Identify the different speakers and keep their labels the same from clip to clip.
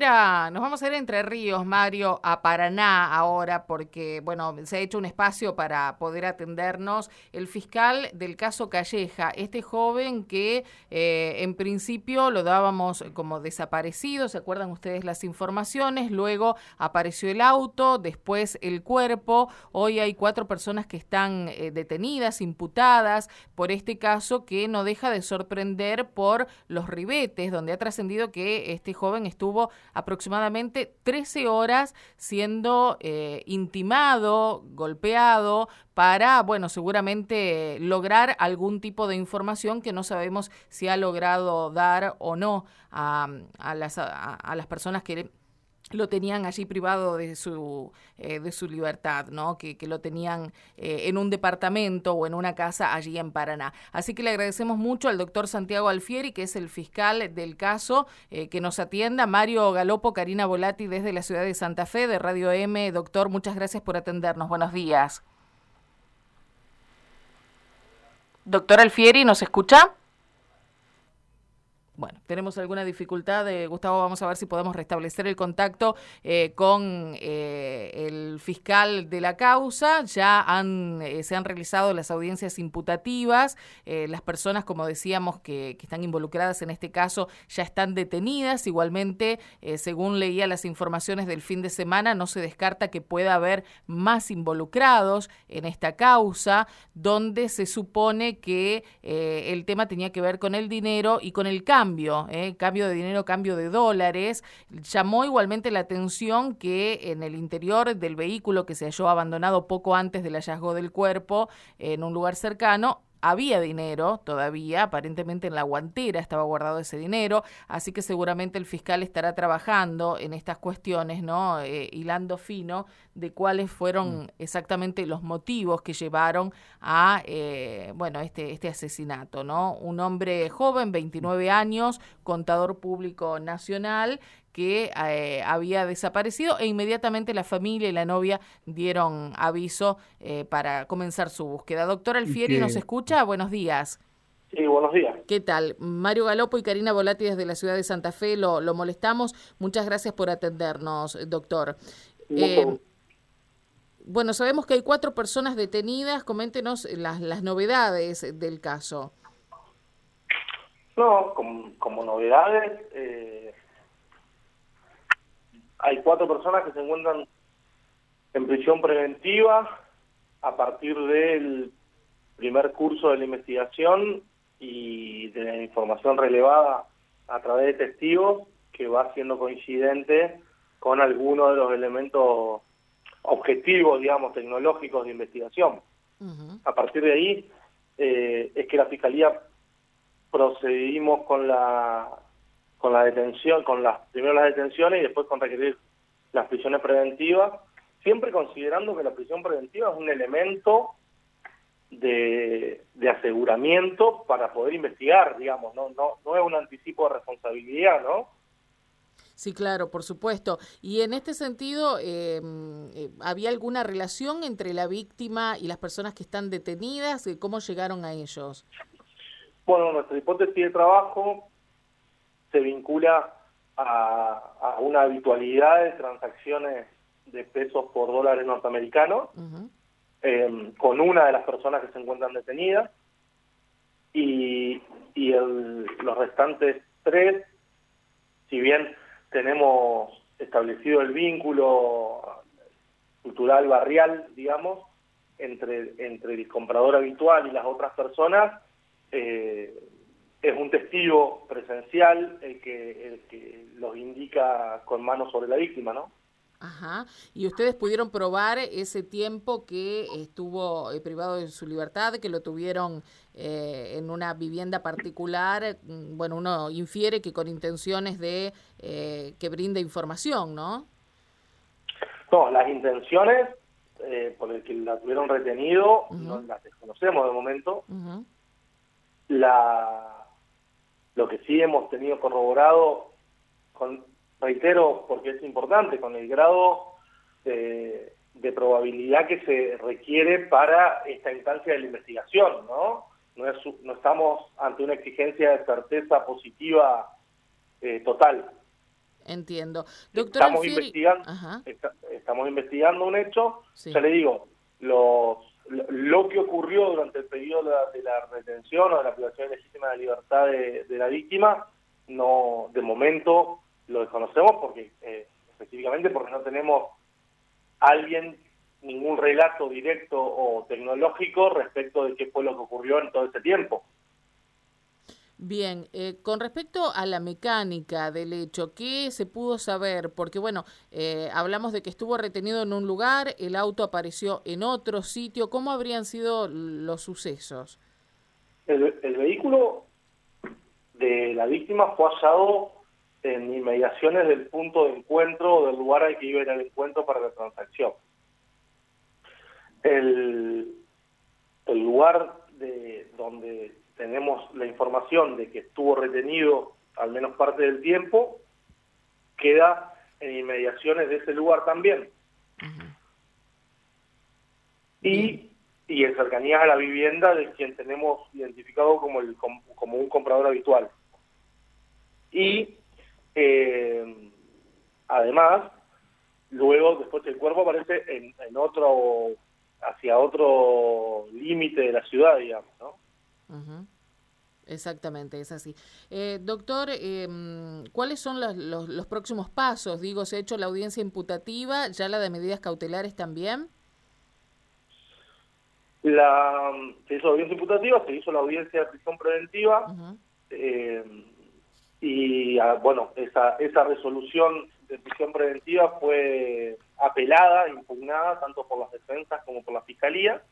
Speaker 1: ir a, nos vamos a ir Entre Ríos, Mario, a Paraná ahora, porque, bueno, se ha hecho un espacio para poder atendernos el fiscal del caso Calleja, este joven que eh, en principio lo dábamos como desaparecido, ¿se acuerdan ustedes las informaciones? Luego apareció el auto, después el cuerpo, hoy hay cuatro personas que están eh, detenidas, imputadas por este caso que no deja de sorprender por los ribetes, donde ha trascendido que este joven estuvo aproximadamente 13 horas siendo eh, intimado, golpeado, para, bueno, seguramente lograr algún tipo de información que no sabemos si ha logrado dar o no a, las, a las personas que lo tenían allí privado de su, eh, de su libertad, ¿no? Que, lo tenían eh, en un departamento o en una casa allí en Paraná. Así que le agradecemos mucho al doctor Santiago Alfieri, que es el fiscal del caso, eh, que nos atienda. Mario Galopo, Karina Volati desde la ciudad de Santa Fe, de Radio M. Doctor, muchas gracias por atendernos. Buenos días. Doctor Alfieri, ¿nos escucha? Bueno, tenemos alguna dificultad, eh, Gustavo, vamos a ver si podemos restablecer el contacto eh, con eh, el fiscal de la causa. Ya han, se han realizado las audiencias imputativas. las personas, como decíamos, que, que, están involucradas en este caso ya están detenidas. Igualmente, según leía las informaciones del fin de semana, no se descarta que pueda haber más involucrados en esta causa, donde se supone que el tema tenía que ver con el dinero y con el cambio cambio, ¿eh? cambio de dinero, cambio de dólares. Llamó igualmente la atención que en el interior del vehículo que se halló abandonado poco antes del hallazgo del cuerpo en un lugar cercano, había dinero todavía, aparentemente en la guantera estaba guardado ese dinero, así que seguramente el fiscal estará trabajando en estas cuestiones, ¿no? Eh, hilando fino de cuáles fueron mm. exactamente los motivos que llevaron a, eh, bueno, este, este asesinato, ¿no? Un hombre joven, 29 años, contador público nacional, que eh, había desaparecido e inmediatamente la familia y la novia dieron aviso eh, para comenzar su búsqueda. Doctor Alfieri, ¿nos escucha? Buenos días.
Speaker 2: Sí, buenos días.
Speaker 1: ¿Qué tal? Mario Galopo y Karina Volati desde la ciudad de Santa Fe lo, lo molestamos. Muchas gracias por atendernos, doctor. Eh, bueno, sabemos que hay cuatro personas detenidas. Coméntenos las, las novedades del caso.
Speaker 2: No, como, como novedades, eh, hay cuatro personas que se encuentran en prisión preventiva a partir del primer curso de la investigación y de la información relevada a través de testigos que va siendo coincidente con algunos de los elementos objetivos, digamos, tecnológicos de investigación. A partir de ahí eh, es que la Fiscalía procedimos con la con la detención, con las primero las detenciones y después con requerir las prisiones preventivas, siempre considerando que la prisión preventiva es un elemento de, aseguramiento para poder investigar, digamos, no, no, no es un anticipo de responsabilidad, ¿no?
Speaker 1: Sí, claro, por supuesto. Y en este sentido, em, eh, ¿había alguna relación entre la víctima y las personas que están detenidas? ¿Cómo llegaron a ellos?
Speaker 2: Bueno, nuestra hipótesis de trabajo se vincula a, una habitualidad de transacciones de pesos por dólares norteamericanos em, con una de las personas que se encuentran detenidas y, y los restantes tres, si bien tenemos establecido el vínculo cultural barrial, digamos, entre, entre el comprador habitual y las otras personas, eh, es un testigo presencial el que, el que los indica con manos sobre la víctima, ¿no?
Speaker 1: Ajá. ¿Y ustedes pudieron probar ese tiempo que estuvo eh, privado de su libertad, que lo tuvieron eh, en una vivienda particular? Mm, bueno, uno infiere que con intenciones de eh, que brinde información, ¿no?
Speaker 2: No, las intenciones por el que la tuvieron retenido no las desconocemos de momento. La lo que sí hemos tenido corroborado, con, reitero, porque es importante, con el grado de, probabilidad que se requiere para esta instancia de la investigación, ¿no? No, es, no estamos ante una exigencia de certeza positiva eh, total.
Speaker 1: Entiendo.
Speaker 2: Doctor estamos, investigando, estamos investigando un hecho, ya le digo, los, lo que ocurrió durante el periodo de la, retención o de la privación legítima de libertad de, la víctima, no de momento lo desconocemos porque eh, específicamente porque no tenemos alguien ningún relato directo o tecnológico respecto de qué fue lo que ocurrió en todo ese tiempo.
Speaker 1: Bien, eh, con respecto a la mecánica del hecho, ¿qué se pudo saber? Porque bueno, eh, hablamos de que estuvo retenido en un lugar, el auto apareció en otro sitio, ¿cómo habrían sido los sucesos?
Speaker 2: El, vehículo de la víctima fue hallado en inmediaciones del punto de encuentro o del lugar al que iba el encuentro para la transacción. El, el lugar de donde tenemos la información de que estuvo retenido al menos parte del tiempo, queda en inmediaciones de ese lugar también. Y, y en cercanías a la vivienda de quien tenemos identificado como, el, como un comprador habitual. Y eh, además, luego, después el cuerpo aparece en, en otro, hacia otro límite de la ciudad, digamos, ¿no?
Speaker 1: Exactamente, es así. Eh, doctor, eh, ¿cuáles son los, los, próximos pasos? Digo, ¿se ha hecho la audiencia imputativa, ya la de medidas cautelares también?
Speaker 2: La, se hizo la audiencia imputativa, se hizo la audiencia de prisión preventiva eh, y ah, bueno, esa, esa resolución de prisión preventiva fue apelada, impugnada tanto por las defensas como por la fiscalía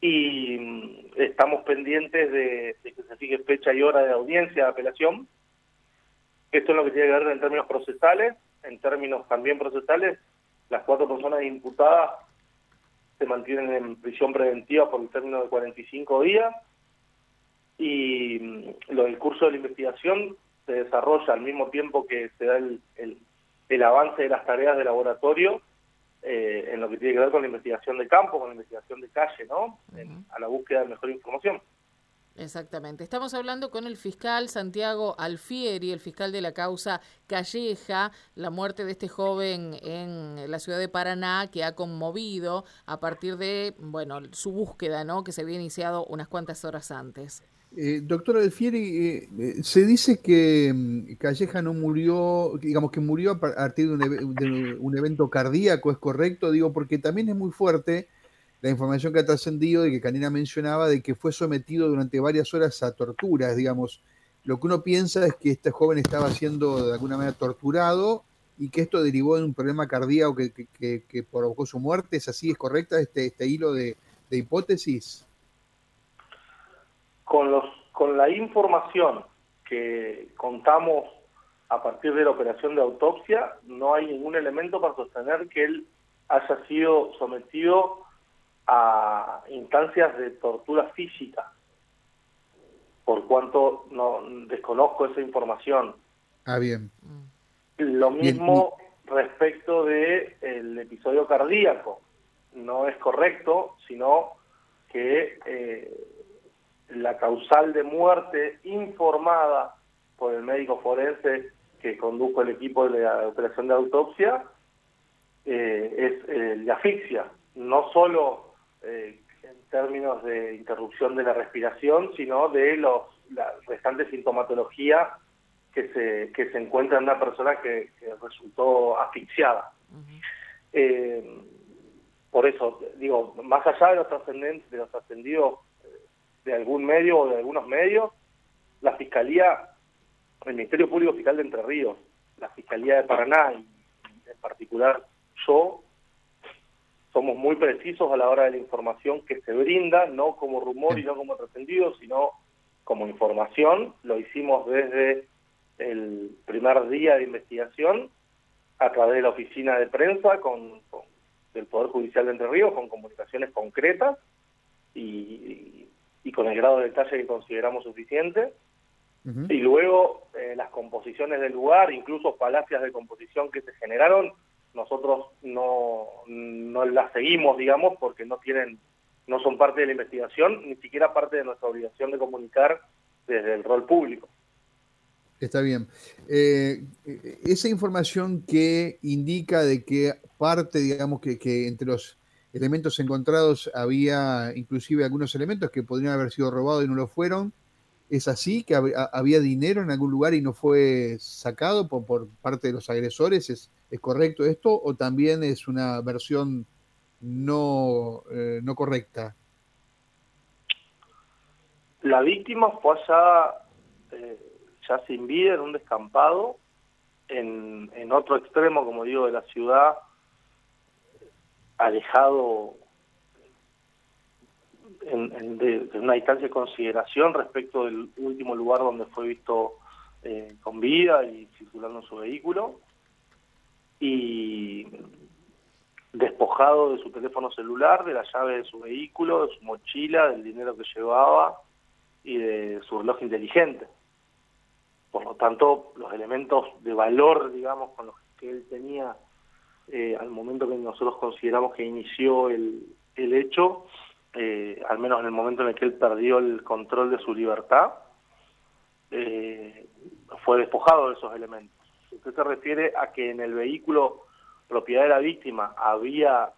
Speaker 2: y estamos pendientes de, que se fije fecha y hora de audiencia de apelación. Esto es lo que tiene que ver en términos procesales, en términos también procesales, las cuatro personas imputadas se mantienen en prisión preventiva por el término de 45 días. Y mm, lo del curso de la investigación se desarrolla al mismo tiempo que se da el, el avance de las tareas de laboratorio eh, en lo que tiene que ver con la investigación de campo, con la investigación de calle, ¿no? a la búsqueda de mejor información.
Speaker 1: Exactamente. Estamos hablando con el fiscal Santiago Alfieri, el fiscal de la causa Calleja, la muerte de este joven en la ciudad de Paraná que ha conmovido a partir de, bueno, su búsqueda, ¿no? Que se había iniciado unas cuantas horas antes.
Speaker 3: Eh, doctora Alfieri, eh, eh, se dice que mm, Calleja no murió, digamos que murió a partir de un, evento cardíaco, ¿es correcto? Digo, porque también es muy fuerte la información que ha trascendido de que Canina mencionaba de que fue sometido durante varias horas a torturas, digamos. Lo que uno piensa es que este joven estaba siendo de alguna manera torturado y que esto derivó en un problema cardíaco que, provocó su muerte. ¿Es así? ¿Es correcta este, este hilo de hipótesis?
Speaker 2: con, los, con la información que contamos a partir de la operación de autopsia, no hay ningún elemento para sostener que él haya sido sometido a instancias de tortura física, por cuanto no desconozco esa información.
Speaker 3: Ah, bien.
Speaker 2: Lo mismo respecto de el episodio cardíaco. No es correcto, sino que eh, la causal de muerte informada por el médico forense que condujo el equipo de la operación de autopsia eh, es eh, la asfixia, no solo términos de interrupción de la respiración, sino de los la restante sintomatología que se, que se encuentra en una persona que, resultó asfixiada. por eso, digo, más allá de los, de los trascendidos de algún medio o de algunos medios, la Fiscalía, el Ministerio Público Fiscal de Entre Ríos, la Fiscalía de Paraná y en particular yo, somos muy precisos a la hora de la información que se brinda, no como rumor y no como trascendido, sino como información. Lo hicimos desde el primer día de investigación a través de la oficina de prensa con, del Poder Judicial de Entre Ríos, con comunicaciones concretas y, y con el grado de detalle que consideramos suficiente. Y luego eh, las composiciones del lugar, incluso falacias de composición que se generaron, nosotros no, no las seguimos, digamos, porque no tienen, no son parte de la investigación, ni siquiera parte de nuestra obligación de comunicar desde el rol público.
Speaker 3: Está bien. Eh, esa información que indica de que parte, digamos, que, que, entre los elementos encontrados había inclusive algunos elementos que podrían haber sido robados y no lo fueron, ¿es así? ¿Que había dinero en algún lugar y no fue sacado por, por parte de los agresores? ¿Es, ¿Es, correcto esto o también es una versión no, eh, no correcta?
Speaker 2: La víctima fue allá... Eh ya sin vida en un descampado, en, en otro extremo, como digo, de la ciudad, alejado en, de, una distancia de consideración respecto del último lugar donde fue visto eh, con vida y circulando su vehículo, y despojado de su teléfono celular, de la llave de su vehículo, de su mochila, del dinero que llevaba y de su reloj inteligente. Por lo tanto, los elementos de valor, digamos, con los que él tenía eh, al momento que nosotros consideramos que inició el, el hecho, eh, al menos en el momento en el que él perdió el control de su libertad, eh, fue despojado de esos elementos. Usted se refiere a que en el vehículo propiedad de la víctima había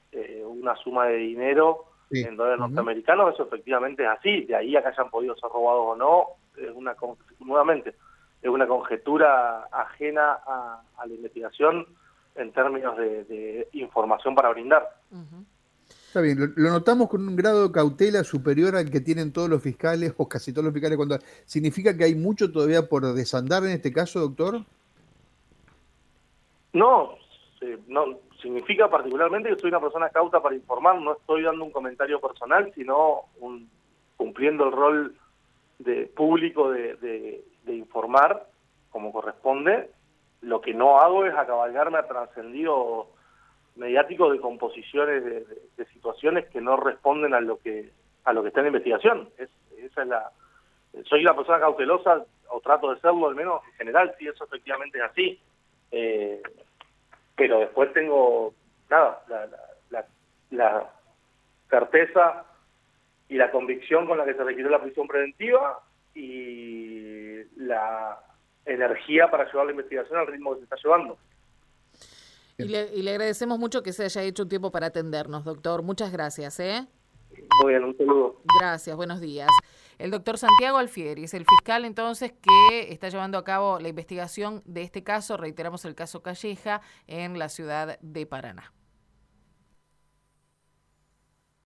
Speaker 2: una suma de dinero en dólares norteamericanos, eso efectivamente es así, de ahí a que hayan podido ser robados o no, es una nuevamente es una conjetura ajena a, la investigación en términos de, información para brindar.
Speaker 3: Está bien, lo, notamos con un grado de cautela superior al que tienen todos los fiscales o casi todos los fiscales. Cuando, ¿Significa que hay mucho todavía por desandar en este caso, doctor?
Speaker 2: No, no significa particularmente que soy una persona cauta para informar, no estoy dando un comentario personal, sino un, cumpliendo el rol de público de, de informar como corresponde, lo que no hago es acabalgarme a trascendido mediático de composiciones de, situaciones que no responden a lo que a lo que está en investigación. Es, esa es la soy una persona cautelosa o trato de serlo al menos en general, si eso efectivamente es así. Eh, pero después tengo nada la, la, la certeza y la convicción con la que se requirió la prisión preventiva y la energía para llevar la investigación al ritmo que se está llevando.
Speaker 1: Y le, agradecemos mucho que se haya hecho un tiempo para atendernos, doctor. Muchas gracias. ¿eh?
Speaker 2: Muy bien, un saludo.
Speaker 1: Gracias, buenos días. El doctor Santiago Alfieri es el fiscal entonces que está llevando a cabo la investigación de este caso, reiteramos el caso Calleja, en la ciudad de Paraná.